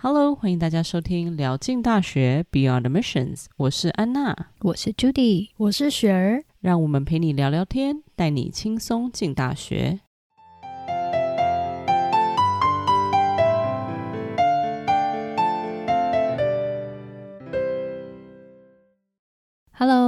Hello，欢迎大家收听聊进大学 Beyond Admissions，我是安娜，我是 Judy，我是雪儿，让我们陪你聊聊天，带你轻松进大学。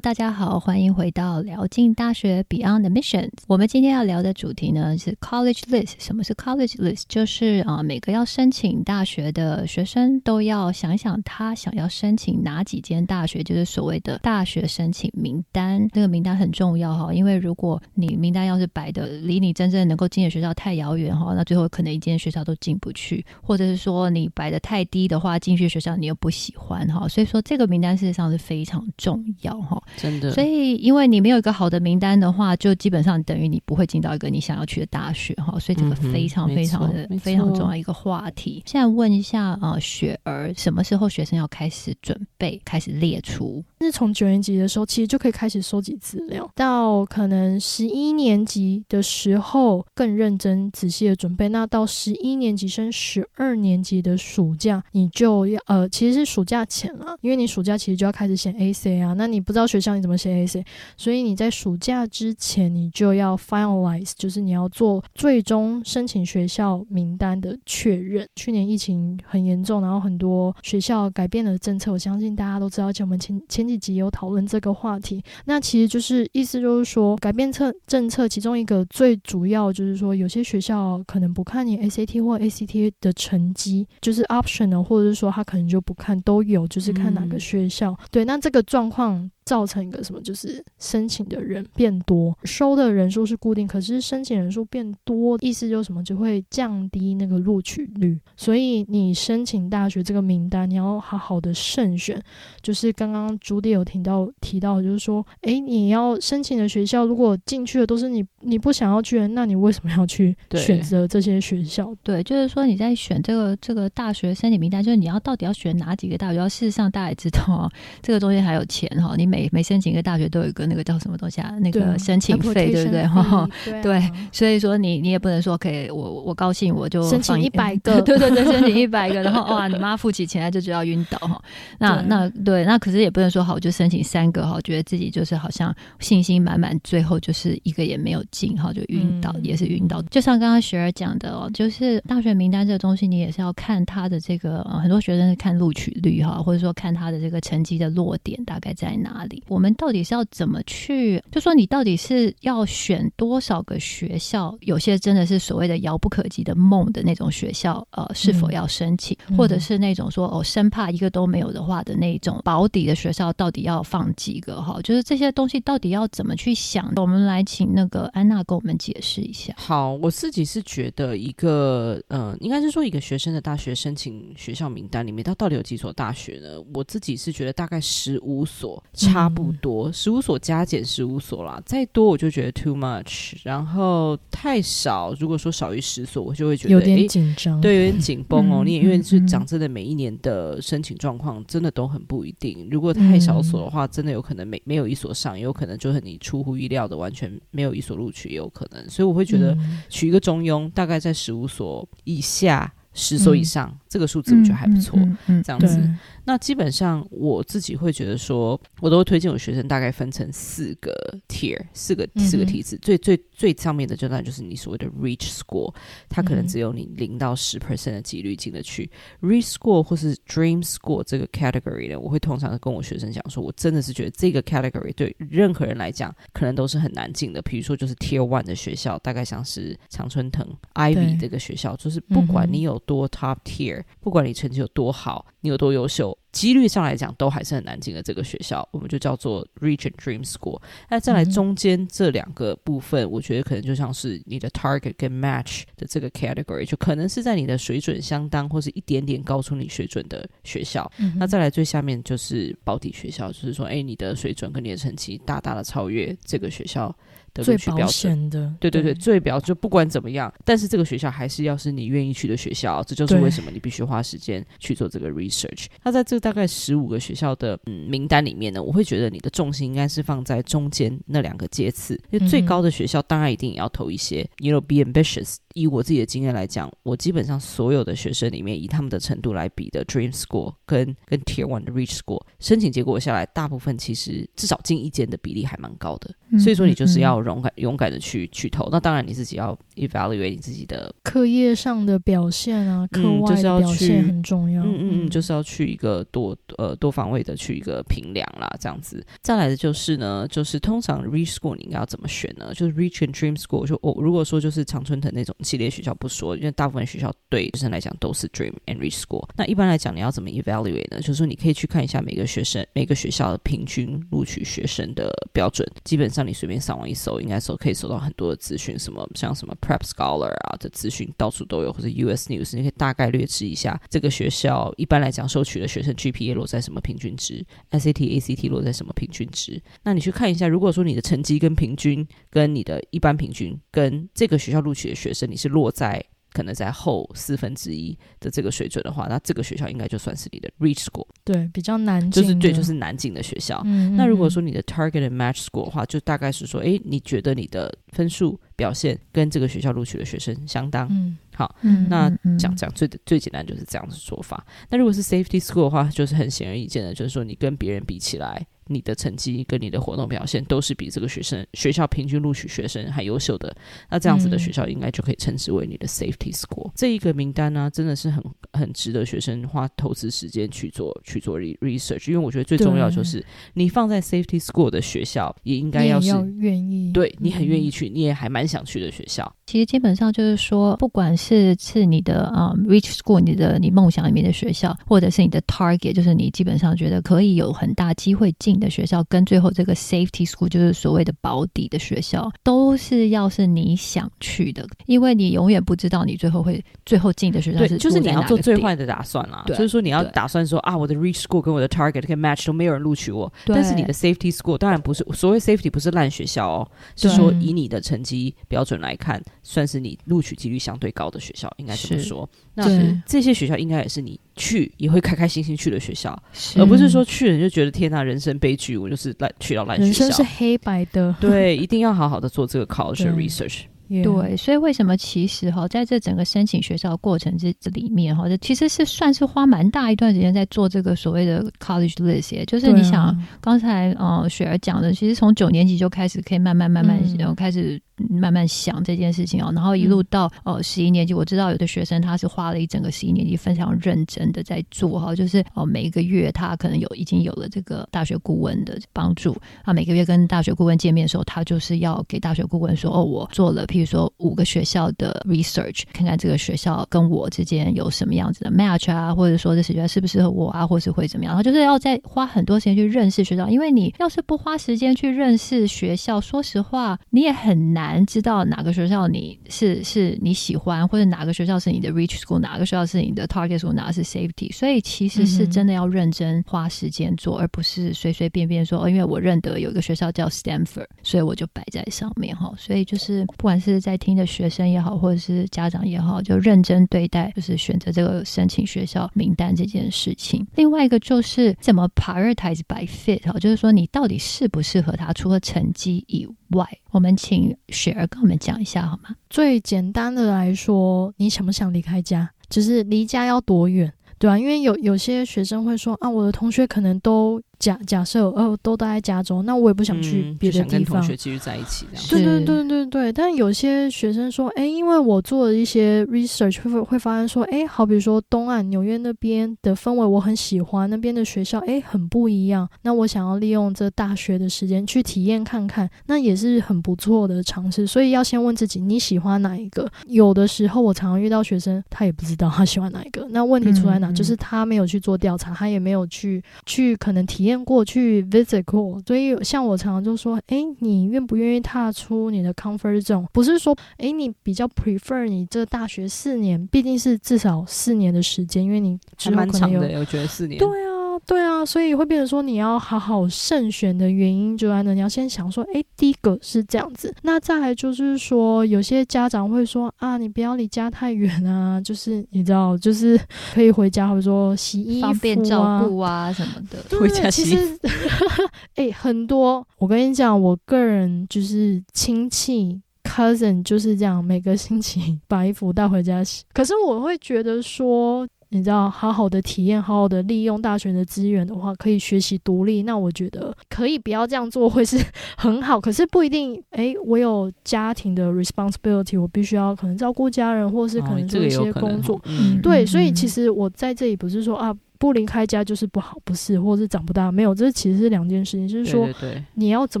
大家好，欢迎回到辽进大学 Beyond Admissions。我们今天要聊的主题呢是 College List。什么是 College List？就是啊，每个要申请大学的学生都要想想，他想要申请哪几间大学，就是所谓的大学申请名单。这个名单很重要哈，因为如果你名单要是摆的离你真正能够进的学校太遥远哈，那最后可能一间学校都进不去，或者是说你摆的太低的话，进去学校你又不喜欢哈。所以说这个名单事实上是非常重要哈。真的，所以因为你没有一个好的名单的话，就基本上等于你不会进到一个你想要去的大学哈。所以这个非常非常的、嗯、非常重要一个话题。现在问一下呃，雪儿，什么时候学生要开始准备，开始列出？是从九年级的时候，其实就可以开始收集资料，到可能十一年级的时候更认真仔细的准备。那到十一年级升十二年级的暑假，你就要呃，其实是暑假前啊，因为你暑假其实就要开始写 essay 啊。那你不知道学校你怎么写 essay，所以你在暑假之前你就要 finalize，就是你要做最终申请学校名单的确认。去年疫情很严重，然后很多学校改变了政策，我相信大家都知道，而且我们前前几。集有讨论这个话题，那其实就是意思就是说，改变策政策，其中一个最主要就是说，有些学校可能不看你 SAT 或 ACT 的成绩，就是 optional，或者是说他可能就不看，都有，就是看哪个学校。嗯、对，那这个状况。造成一个什么？就是申请的人变多，收的人数是固定，可是申请人数变多，意思就是什么？就会降低那个录取率。所以你申请大学这个名单，你要好好的慎选。就是刚刚朱迪有听到提到，就是说，诶，你要申请的学校，如果进去的都是你你不想要去，那你为什么要去选择这些学校？对，对，就是说你在选这个这个大学申请名单，就是你要到底要选哪几个大学？要事实上大家也知道啊，这个中间还有钱哈，你。每每申请一个大学都有一个那个叫什么东西啊？那个申请费，对不对？哈，对，所以说你你也不能说可以，我我高兴我就申请一百个，对对对，申请一百个，然后哇，你妈付起钱来就就要晕倒哈。那那对，那可是也不能说好，我就申请三个哈，觉得自己就是好像信心满满，最后就是一个也没有进哈，就晕倒，也是晕倒。就像刚刚雪儿讲的哦，就是大学名单这个东西，你也是要看他的这个很多学生是看录取率哈，或者说看他的这个成绩的落点大概在哪。我们到底是要怎么去？就说你到底是要选多少个学校？有些真的是所谓的遥不可及的梦的那种学校，呃，是否要申请？嗯、或者是那种说哦，生怕一个都没有的话的那种保底的学校，到底要放几个？哈，就是这些东西到底要怎么去想？我们来请那个安娜跟我们解释一下。好，我自己是觉得一个，嗯、呃，应该是说一个学生的大学申请学校名单里面，它到底有几所大学呢？我自己是觉得大概十五所。差不多十五所加减十五所啦，再多我就觉得 too much，然后太少，如果说少于十所，我就会觉得有点紧张，对，有点紧绷哦。嗯、你也因为是讲真的，每一年的申请状况真的都很不一定。如果太少所的话，真的有可能没没有一所上，也有可能就是你出乎意料的完全没有一所录取，也有可能。所以我会觉得取一个中庸，大概在十五所以下，十所以上，嗯、这个数字我觉得还不错。嗯，嗯嗯这样子。那基本上我自己会觉得说，我都会推荐我学生大概分成四个 tier，四个四个梯次，最最最上面的阶段就是你所谓的 reach score，它可能只有你零到十 percent 的几率进得去。reach score 或是 dream score 这个 category 呢，我会通常跟我学生讲说，我真的是觉得这个 category 对任何人来讲，可能都是很难进的。比如说就是 tier one 的学校，大概像是常春藤 Ivy 这个学校，就是不管你有多 top tier，不管你成绩有多好，你有多优秀。几率上来讲，都还是很难进的。这个学校，我们就叫做 Reach and Dream School。那再来中间这两个部分，我觉得可能就像是你的 Target 跟 Match 的这个 Category，就可能是在你的水准相当或是一点点高出你水准的学校。嗯、那再来最下面就是保底学校，就是说，哎，你的水准跟你的成绩大大的超越这个学校。最保险的，对对对，对最表就不管怎么样，但是这个学校还是要是你愿意去的学校，这就是为什么你必须花时间去做这个 research。那在这大概十五个学校的嗯名单里面呢，我会觉得你的重心应该是放在中间那两个阶次，因为最高的学校当然一定也要投一些，you know be ambitious。以我自己的经验来讲，我基本上所有的学生里面，以他们的程度来比的 Dream School 跟跟 Tier One 的 Reach School 申请结果下来，大部分其实至少进一间的比例还蛮高的。所以说，你就是要勇敢勇敢的去去投。那当然你自己要 evaluate 你自己的课业上的表现啊，课外的表现很重要。嗯嗯嗯，就是要去一个多呃多方位的去一个评量啦，这样子。再来的就是呢，就是通常 Reach School 你应该要怎么选呢？就是 Reach and Dream School 就哦，如果说就是常春藤那种系列学校不说，因为大部分学校对学生来讲都是 Dream and Reach School。那一般来讲，你要怎么 evaluate 呢？就是说你可以去看一下每个学生每个学校的平均录取学生的标准，基本上你随便上网一搜，应该搜可以搜到很多的资讯，什么像什么 Prep Scholar 啊的资讯到处都有，或者 US News，你可以大概略知一下这个学校一般来讲收取的学生 GPA 落在什么平均值，SAT、ACT 落在什么平均值。那你去看一下，如果说你的成绩跟平均跟你的一般平均跟这个学校录取的学生，你是落在可能在后四分之一的这个水准的话，那这个学校应该就算是你的 Reach School，对，比较难进，就是对，就是难进的学校。嗯嗯，那如果说你的 Target and Match School 的话，就大概是说，诶，你觉得你的分数表现跟这个学校录取的学生相当，嗯，好，嗯，那讲讲最最简单就是这样子说法。那如果是 Safety School 的话，就是很显而易见的，就是说你跟别人比起来。你的成绩跟你的活动表现都是比这个学生学校平均录取学生还优秀的，那这样子的学校应该就可以称之为你的 safety school。这一个名单呢、啊，真的是很很值得学生花投资时间去做去做 research，因为我觉得最重要就是你放在 safety school 的学校也应该要是愿意，对你很愿意去，你也还蛮想去的学校。其实基本上就是说，不管是是你的啊、um, reach school，你的你梦想里面的学校，或者是你的 target，就是你基本上觉得可以有很大机会进的学校，跟最后这个 safety school，就是所谓的保底的学校，都是要是你想去的，因为你永远不知道你最后会最后进的学校是，就是你要做最坏的打算啦。就是说你要打算说啊，我的 reach school 跟我的 target 跟 match 都没有人录取我，但是你的 safety school 当然不是所谓 safety 不是烂学校哦，是说以你的成绩标准来看。算是你录取几率相对高的学校，应该这么说。那这些学校应该也是你去也会开开心心去的学校，而不是说去了你就觉得天呐，人生悲剧，我就是烂去到烂学校。人生是黑白的，对，一定要好好的做这个 college research。对，所以为什么其实哈，在这整个申请学校的过程这这里面哈，这其实是算是花蛮大一段时间在做这个所谓的 college list，也就是你想、啊、刚才呃雪儿讲的，其实从九年级就开始可以慢慢慢慢然后开始。慢慢想这件事情哦，然后一路到呃十一年级，我知道有的学生他是花了一整个十一年级非常认真的在做哈，就是哦每一个月他可能有已经有了这个大学顾问的帮助啊，每个月跟大学顾问见面的时候，他就是要给大学顾问说哦，我做了譬如说五个学校的 research，看看这个学校跟我之间有什么样子的 match 啊，或者说这学校适不适合我啊，或是会怎么样，他就是要再花很多时间去认识学校，因为你要是不花时间去认识学校，说实话你也很难。难知道哪个学校你是是你喜欢，或者哪个学校是你的 reach school，哪个学校是你的 target school，哪个是 safety。所以其实是真的要认真花时间做，嗯、而不是随随便便说哦，因为我认得有一个学校叫 Stanford，所以我就摆在上面哈。所以就是不管是是在听的学生也好，或者是家长也好，就认真对待，就是选择这个申请学校名单这件事情。另外一个就是怎么 prioritize by fit 哈，就是说你到底适不适合他，除了成绩以外，我们请雪儿跟我们讲一下好吗？最简单的来说，你想不想离开家？就是离家要多远，对吧？因为有有些学生会说啊，我的同学可能都。假假设哦，都待在加州，那我也不想去别的地方。嗯、跟同学继续在一起这样。对对对对对。但有些学生说，哎，因为我做了一些 research，会会发现说，哎，好比说东岸纽约那边的氛围我很喜欢，那边的学校哎很不一样。那我想要利用这大学的时间去体验看看，那也是很不错的尝试。所以要先问自己，你喜欢哪一个？有的时候我常常遇到学生，他也不知道他喜欢哪一个。那问题出在哪？嗯、就是他没有去做调查，他也没有去去可能体验。过去 visit 过，所以像我常常就说，哎，你愿不愿意踏出你的 comfort zone？不是说，哎，你比较 prefer 你这大学四年，毕竟是至少四年的时间，因为你还蛮长的，我觉得四年。对啊。对啊，所以会变成说你要好好慎选的原因就在那，你要先想说，哎，第一个是这样子，那再来就是说，有些家长会说啊，你不要离家太远啊，就是你知道，就是可以回家，或者说洗衣服啊，方便照顾啊什么的，对，其实，哎，很多，我跟你讲，我个人就是亲戚。cousin 就是这样，每个星期 把衣服带回家洗。可是我会觉得说。你知道，好好的体验，好好的利用大学的资源的话，可以学习独立。那我觉得可以不要这样做，会是很好。可是不一定，诶，我有家庭的 responsibility，我必须要可能照顾家人，或是可能做一些工作。哦，嗯，对，所以其实我在这里不是说啊。不离开家就是不好，不是，或者是长不大，没有，这其实是两件事情。就是说，对对对，你要怎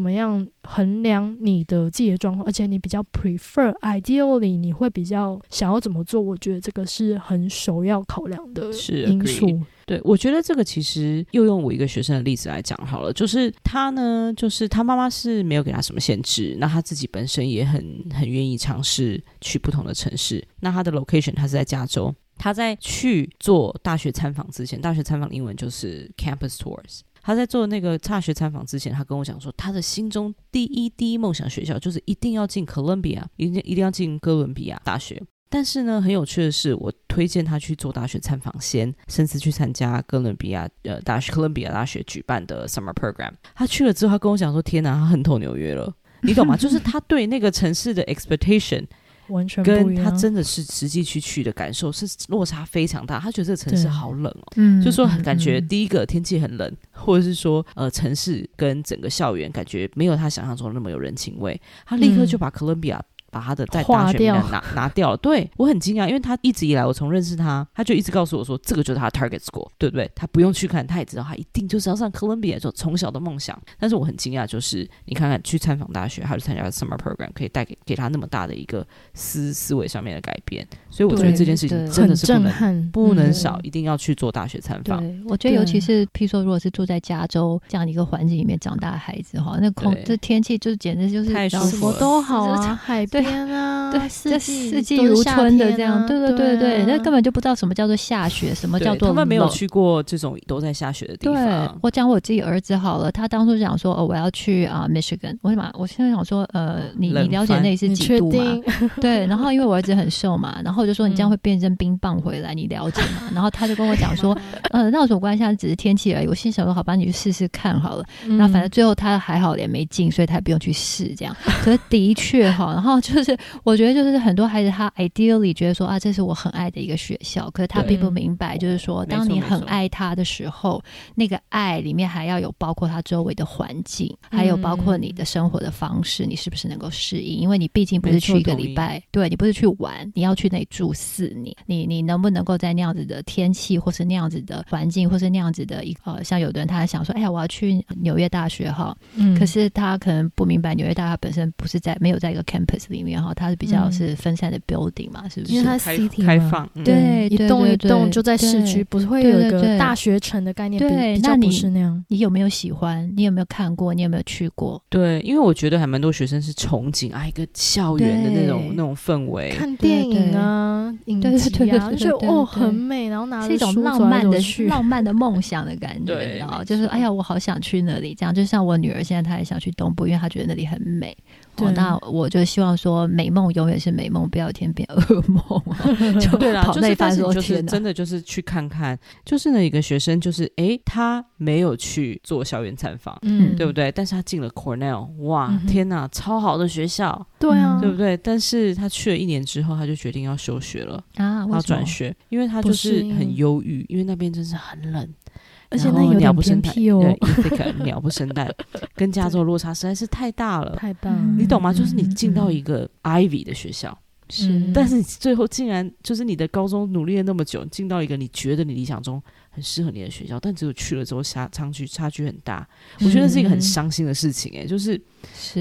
么样衡量你的自己的状况，而且你比较 prefer，ideally，你会比较想要怎么做？我觉得这个是很首要考量的因素。对，我觉得这个其实又用我一个学生的例子来讲好了，就是他呢，就是他妈妈是没有给他什么限制，那他自己本身也很很愿意尝试去不同的城市。那他的 location 他是在加州。他在去做大学参访之前，大学参访英文就是 campus tours。他在做那个大学参访之前，他跟我讲说，他的心中第一第一梦想学校就是一定要进哥伦比亚，一定一定要进哥伦比亚大学。但是呢，很有趣的是，我推荐他去做大学参访先，甚至去参加哥伦比亚呃大学哥伦比亚大学举办的 summer program。他去了之后，他跟我讲说：“天哪，他恨透纽约了，你懂吗？就是他对那个城市的 expectation。”完全跟他真的是实际去去的感受是落差非常大。他觉得这个城市好冷哦，嗯，就说感觉第一个天气很冷，或者是说呃城市跟整个校园感觉没有他想象中的那么有人情味。他立刻就把哥伦比亚。把他的在大学里面拿拿掉了，对，我很惊讶，因为他一直以来我从认识他，他就一直告诉我说，这个就是他的 target school，对不对？他不用去看，他也知道他一定就是要上哥伦比亚，就从小的梦想。但是我很惊讶，就是你看看去参访大学，还有参加 summer program，可以带给给他那么大的一个思思维上面的改变。所以我觉得这件事情真的是不能震撼，不能少，一定要去做大学参访。对，我觉得尤其是譬如说，如果是住在加州这样的一个环境里面长大的孩子哈，那空这天气就是简直就是太舒服了，什么都好啊，海边啊，对。四季四季如春的这样，对对对对，那根本就不知道什么叫做下雪，什么叫做他们没有去过这种都在下雪的地方。对，我讲我自己儿子好了，他当初想说哦，我要去啊，Michigan。我嘛，我现在想说呃，你你了解那里是几度吗？对，然后因为我儿子很瘦嘛，然后我就说你这样会变成冰棒回来，你了解吗？然后他就跟我讲说，呃，那有什么关系？只是天气而已。我心想说，好吧，你去试试看好了。那反正最后他还好也没进，所以他也不用去试这样。可是的确哈，然后就是我觉得就是很多孩子。他 ideally 觉得说啊，这是我很爱的一个学校，可是他并不明白，就是说，当你很爱他的时候，那个爱里面还要有包括他周围的环境，还有包括你的生活的方式，你是不是能够适应？因为你毕竟不是去一个礼拜，对，你不是去玩，你要去那里住四年，你你能不能够在那样子的天气，或是那样子的环境，或是那样子的一呃，像有的人他想说，哎呀，我要去纽约大学哈，嗯，可是他可能不明白纽约大学本身不是在没有在一个 campus 里面哈，它是比较是分散的。building 嘛，是不是？因为它 city 开放，对，一栋一栋就在市区，不是会有一个大学城的概念？对，那你是那样。你有没有喜欢？你有没有看过？你有没有去过？对，因为我觉得还蛮多学生是憧憬啊，一个校园的那种那种氛围，看电影啊，影集啊，就哦很美，然后拿是一种浪漫的浪漫的梦想的感觉，然后就是哎呀，我好想去那里。这样就像我女儿现在，她也想去东部，因为她觉得那里很美。对，那我就希望说，美梦永远是美梦，不要天变噩梦。就对啦，就是但是就是真的就是去看看，就是那一个学生，就是哎，他没有去做校园采访，嗯，对不对？但是他进了 Cornell，哇，天哪，超好的学校，对啊，对不对？但是他去了一年之后，他就决定要休学了啊，要转学，因为他就是很忧郁，因为那边真是很冷。而且那有点偏僻哦，对，鸟不生蛋，跟加州落差实在是太大了，太大了，你懂吗？就是你进到一个 Ivy 的学校，是，但是你最后竟然就是你的高中努力了那么久，进到一个你觉得你理想中很适合你的学校，但只有去了之后差差距差距很大，我觉得是一个很伤心的事情哎，就是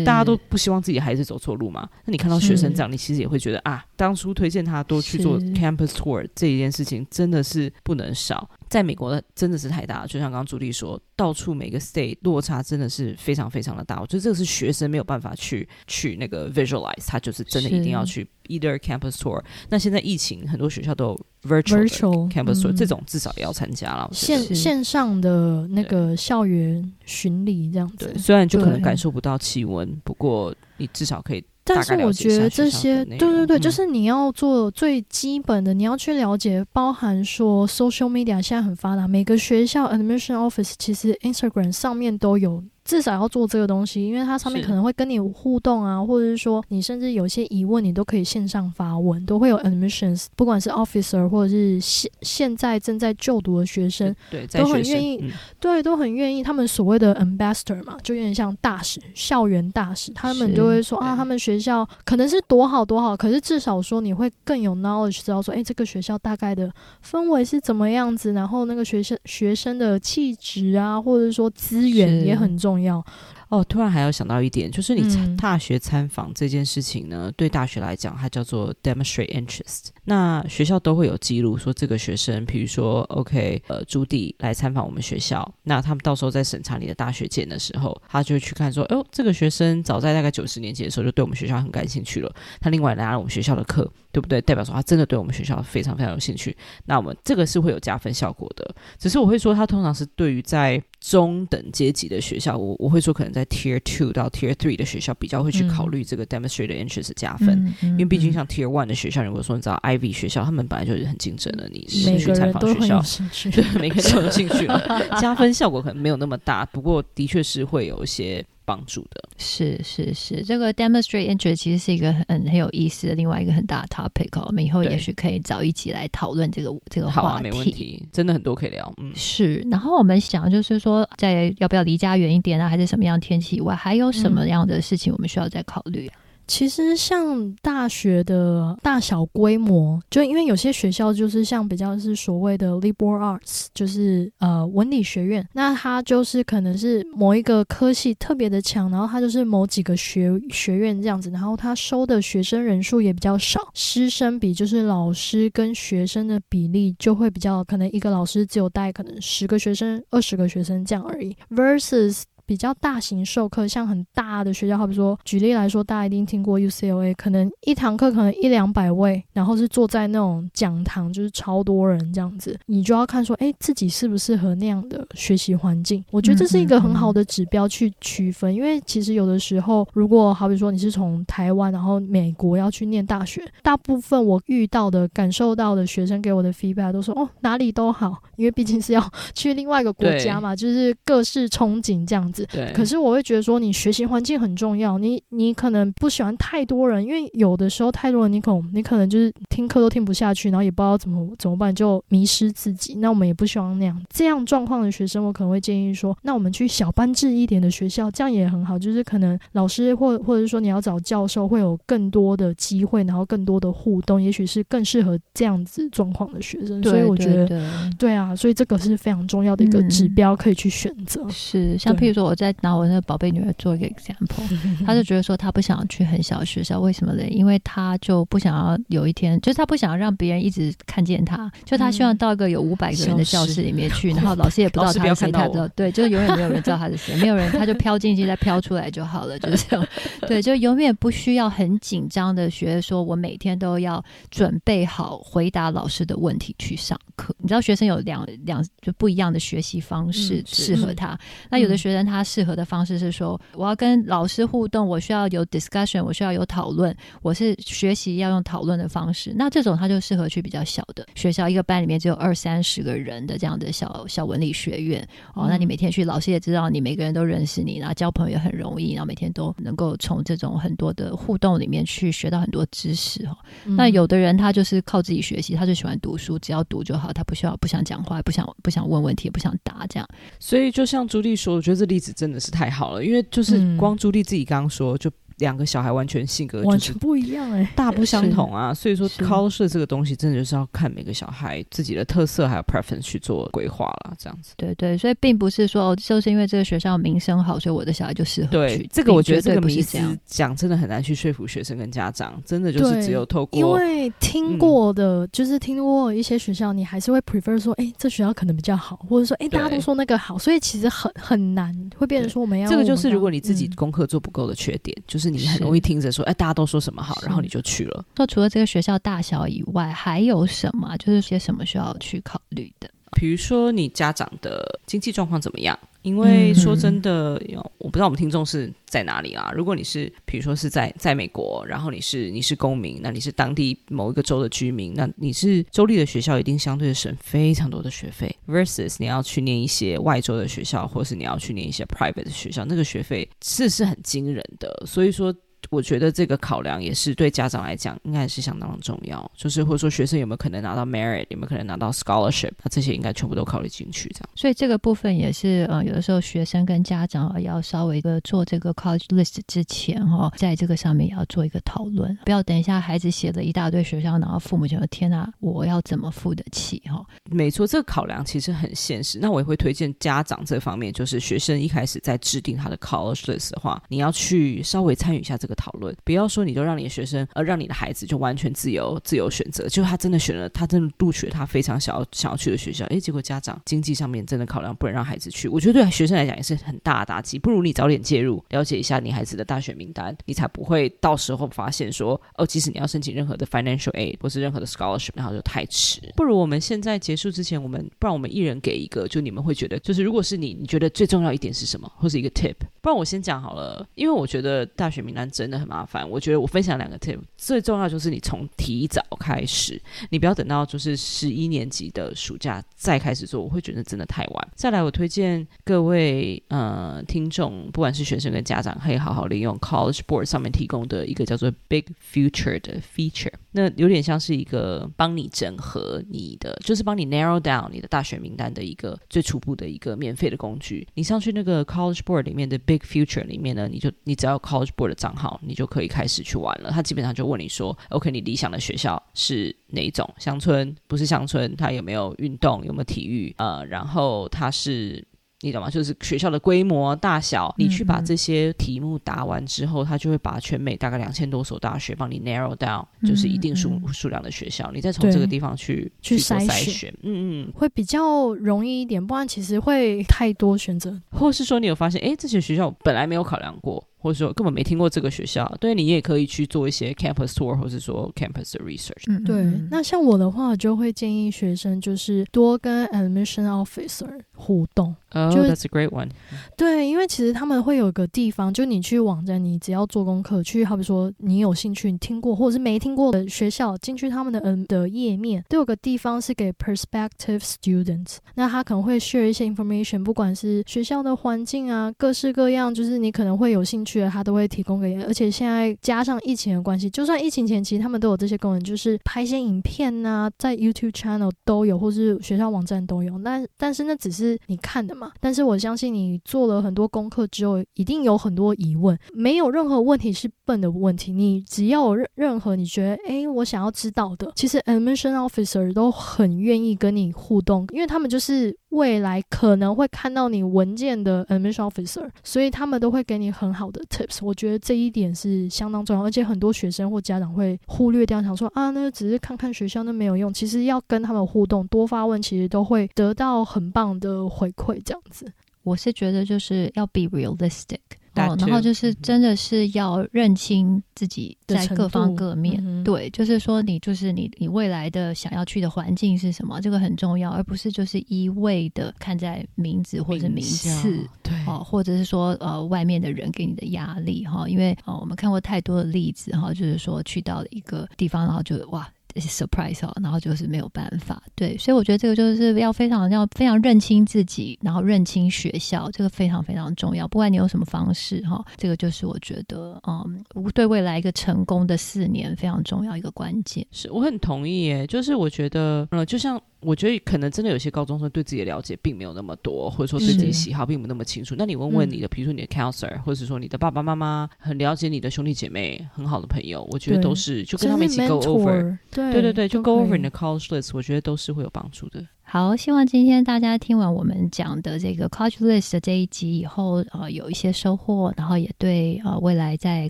大家都不希望自己孩子走错路嘛。那你看到学生这样，你其实也会觉得啊，当初推荐他多去做 campus tour 这一件事情真的是不能少。在美国的真的是太大了，就像刚刚朱莉说，到处每个 state 落差真的是非常非常的大。我觉得这个是学生没有办法去去那个 visualize，他就是真的一定要去 either campus tour。那现在疫情，很多学校都有 virtual campus tour，这种至少也要参加了。线线上的那个校园巡礼这样子，对，虽然就可能感受不到气温，不过你至少可以。但是我觉得这些，对对对，就是你要做最基本的，你要去了解，包含说 social media 现在很发达，每个学校 admission office 其实 Instagram 上面都有至少要做这个东西，因为它上面可能会跟你互动啊，或者是说你甚至有些疑问，你都可以线上发问，都会有 admissions，不管是 officer 或者是现现在正在就读的学生，对，都很愿意，嗯、对，都很愿意。他们所谓的 ambassador 嘛，就有点像大使、校园大使，他们就会说啊，他们学校可能是多好多好，可是至少说你会更有 knowledge，知道说，哎，这个学校大概的氛围是怎么样子，然后那个学生学生的气质啊，或者说资源也很重要。哦，突然还要想到一点，就是你大学参访这件事情呢，嗯、对大学来讲，它叫做 demonstrate interest。那学校都会有记录，说这个学生，比如说，OK，呃，朱棣来参访我们学校，那他们到时候在审查你的大学简的时候，他就会去看说，哦，这个学生早在大概九十年级的时候就对我们学校很感兴趣了，他另外拿了我们学校的课，对不对？代表说他真的对我们学校非常非常有兴趣。那我们这个是会有加分效果的，只是我会说，他通常是对于在中等阶级的学校，我我会说可能在 Tier Two 到 Tier Three 的学校比较会去考虑这个 Demonstrated Interest 加分，因为毕竟像 Tier One 的学校，如果说你知道 Ivy 学校，他们本来就是很竞争的，你是去采访学校，对，每个人都有兴趣，加分效果可能没有那么大，不过的确是会有一些。帮助的是是是，这个 demonstrate interest 其实是一个很很有意思的另外一个很大的 topic 哦，我们以后也许可以早一起来讨论这个这个话题。好啊，没问题，真的很多可以聊。嗯，是。然后我们想就是说，在要不要离家远一点啊，还是什么样的天气以外，还有什么样的事情我们需要再考虑啊？其实像大学的大小规模，就因为有些学校就是像比较是所谓的 liberal arts，就是呃文理学院，那它就是可能是某一个科系特别的强，然后它就是某几个学学院这样子，然后它收的学生人数也比较少，师生比就是老师跟学生的比例就会比较可能一个老师只有带可能十个学生、二十个学生这样而已，versus。比较大型授课，像很大的学校，好比说，举例来说，大家一定听过 UCLA，可能一堂课可能一两百位，然后是坐在那种讲堂，就是超多人这样子，你就要看说，哎，自己适不适合那样的学习环境。我觉得这是一个很好的指标去区分，因为其实有的时候，如果好比说你是从台湾，然后美国要去念大学，大部分我遇到的、感受到的学生给我的 feedback 都说，哦，哪里都好，因为毕竟是要 去另外一个国家嘛，就是各式憧憬这样。对，可是我会觉得说，你学习环境很重要。你你可能不喜欢太多人，因为有的时候太多人，你可能你可能就是听课都听不下去，然后也不知道怎么怎么办，就迷失自己。那我们也不希望那样。这样状况的学生，我可能会建议说，那我们去小班制一点的学校，这样也很好。就是可能老师或或者是说你要找教授，会有更多的机会，然后更多的互动，也许是更适合这样子状况的学生。所以我觉得，对，啊，所以这个是非常重要的一个指标，可以去选择。嗯、是，像譬如说。我在拿我那个宝贝女儿做一个 example，她就觉得说她不想去很小的学校，为什么呢？因为她就不想要有一天，就是她不想要让别人一直看见她，就她希望到一个有五百个人的教室里面去，然后老师也不知道她是谁，她知道，对，就永远没有人知道她是谁，没有人，她就飘进去再飘出来就好了，就是。这样，对，就永远不需要很紧张的学，说我每天都要准备好回答老师的问题去上课。你知道学生有两两就不一样的学习方式适合他，那有的学生他。他适合的方式是说，我要跟老师互动，我需要有 discussion，我需要有讨论，我是学习要用讨论的方式。那这种他就适合去比较小的学校，一个班里面只有二三十个人的这样的小小文理学院哦。那你每天去，老师也知道你每个人都认识你，然后交朋友也很容易，然后每天都能够从这种很多的互动里面去学到很多知识哦。嗯、那有的人他就是靠自己学习，他就喜欢读书，只要读就好，他不需要不想讲话，不想不想问问题，也不想答这样。所以就像朱莉说，我觉得这例子真的是太好了，因为就是光朱莉自己刚刚说就。两个小孩完全性格完全不一样哎，大不相同啊！所以说，culture 这个东西真的就是要看每个小孩自己的特色还有 preference 去做规划了，这样子。对对，所以并不是说哦，就是因为这个学校名声好，所以我的小孩就适合去。对，这个我觉得这个迷思讲真的很难去说服学生跟家长，真的就是只有透过。因为听过的，就是听过一些学校，你还是会 prefer 说，哎，这学校可能比较好，或者说，哎，大家都说那个好，所以其实很很难会变成说我们要。这个就是如果你自己功课做不够的缺点，就是你很容易听着。说哎，大家都说什么好，然后你就去了。那除了这个学校大小以外，还有什么？就是些什么需要去考虑的？比如说你家长的经济状况怎么样？因为说真的，我不知道我们听众是在哪里啊？如果你是，比如说是在在美国，然后你是你是公民，那你是当地某一个州的居民，那你是州立的学校一定相对的省非常多的学费，versus 你要去念一些外州的学校，或是你要去念一些 private 的学校，那个学费是是很惊人的。所以说。我觉得这个考量也是对家长来讲，应该是相当重要。就是或者说学生有没有可能拿到 merit，有没有可能拿到 scholarship，那这些应该全部都考虑进去。这样，所以这个部分也是呃，有的时候学生跟家长要稍微的做这个 college list 之前哈，在这个上面也要做一个讨论，不要等一下孩子写了一大堆学校，然后父母觉得天哪，我要怎么付得起哈？没错，这个考量其实很现实。那我也会推荐家长这方面，就是学生一开始在制定他的 college list 的话，你要去稍微参与一下这个。讨论，不要说你就让你的学生，呃，让你的孩子就完全自由自由选择，就他真的选了，他真的录取了他非常想要想要去的学校，诶，结果家长经济上面真的考量不能让孩子去，我觉得对学生来讲也是很大的打击。不如你早点介入，了解一下你孩子的大学名单，你才不会到时候发现说，哦，即使你要申请任何的 financial aid 或是任何的 scholarship，然后就太迟。不如我们现在结束之前，我们不然我们一人给一个，就你们会觉得，就是如果是你，你觉得最重要一点是什么，或是一个 tip？不然我先讲好了，因为我觉得大学名单真的很麻烦，我觉得。我分享两个 tip，最重要就是你从提早开始，你不要等到就是十一年级的暑假再开始做，我会觉得真的太晚。再来，我推荐各位呃听众，不管是学生跟家长，可以好好利用 College Board 上面提供的一个叫做 Big Future 的 feature，那有点像是一个帮你整合你的，就是帮你 narrow down 你的大学名单的一个最初步的一个免费的工具。你上去那个 College Board 里面的 Big Future 里面呢，你就你只要有 College Board 的账号，你就可以开始。去玩了，他基本上就问你说：“OK，你理想的学校是哪一种？乡村不是乡村，它有没有运动？有没有体育？呃，然后它是你懂吗？就是学校的规模大小。你去把这些题目答完之后，他就会把全美大概两千多所大学帮你 narrow down，就是一定数数量的学校。你再从这个地方去去筛选，选，嗯嗯，会比较容易一点。不然其实会太多选择，或是说你有发现，哎，这些学校本来没有考量过。”或者说根本没听过这个学校，对，你也可以去做一些 campus tour，或者说 campus 的 research。嗯，对。那像我的话，我就会建议学生就是多跟 admission officer 互动。哦、oh，that's a great one。对，因为其实他们会有个地方，就你去网站，你只要做功课，去好比说你有兴趣，你听过或者是没听过的学校，进去他们的嗯的页面，都有个地方是给 prospective students。那他可能会 share 一些 information，不管是学校的环境啊，各式各样，就是你可能会有兴趣。觉得他都会提供给，而且现在加上疫情的关系，就算疫情前期他们都有这些功能，就是拍一些影片呐、啊，在 YouTube channel 都有，或是学校网站都有。但但是那只是你看的嘛。但是我相信你做了很多功课之后，一定有很多疑问。没有任何问题是笨的问题，你只要有任任何你觉得诶，我想要知道的，其实 admission officer 都很愿意跟你互动，因为他们就是。未来可能会看到你文件的 admission officer，所以他们都会给你很好的 tips。我觉得这一点是相当重要，而且很多学生或家长会忽略掉，想说啊，那只是看看学校，那没有用。其实要跟他们互动，多发问，其实都会得到很棒的回馈。这样子，我是觉得就是要 be realistic。哦，然后就是真的是要认清自己在各方各面，嗯、对，就是说你就是你你未来的想要去的环境是什么，这个很重要，而不是就是一味的看在名字或者名次，对，哦，或者是说呃外面的人给你的压力哈，因为哦我们看过太多的例子哈，就是说去到了一个地方，然后就哇。Surprise 哦，然后就是没有办法，对，所以我觉得这个就是要非常要非常认清自己，然后认清学校，这个非常非常重要。不管你用什么方式哈，这个就是我觉得嗯，对未来一个成功的四年非常重要一个关键。是我很同意耶，就是我觉得嗯，就像。我觉得可能真的有些高中生对自己的了解并没有那么多，或者说对自己喜好并不那么清楚。那你问问你的，比如说你的 counselor，或者是说你的爸爸妈妈很了解你的兄弟姐妹，很好的朋友，我觉得都是就跟他们一起 go over，对对对对，就 go over 你的 college list，我觉得都是会有帮助的。好，希望今天大家听完我们讲的这个 College List 的这一集以后，呃，有一些收获，然后也对呃未来在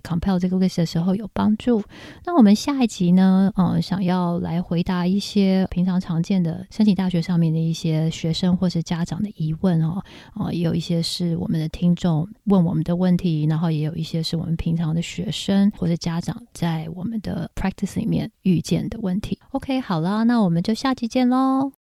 compile 这个 list 的时候有帮助。那我们下一集呢，呃，想要来回答一些平常常见的申请大学上面的一些学生或是家长的疑问哦，呃，也有一些是我们的听众问我们的问题，然后也有一些是我们平常的学生或者家长在我们的 practice 里面遇见的问题。OK，好了，那我们就下期见喽。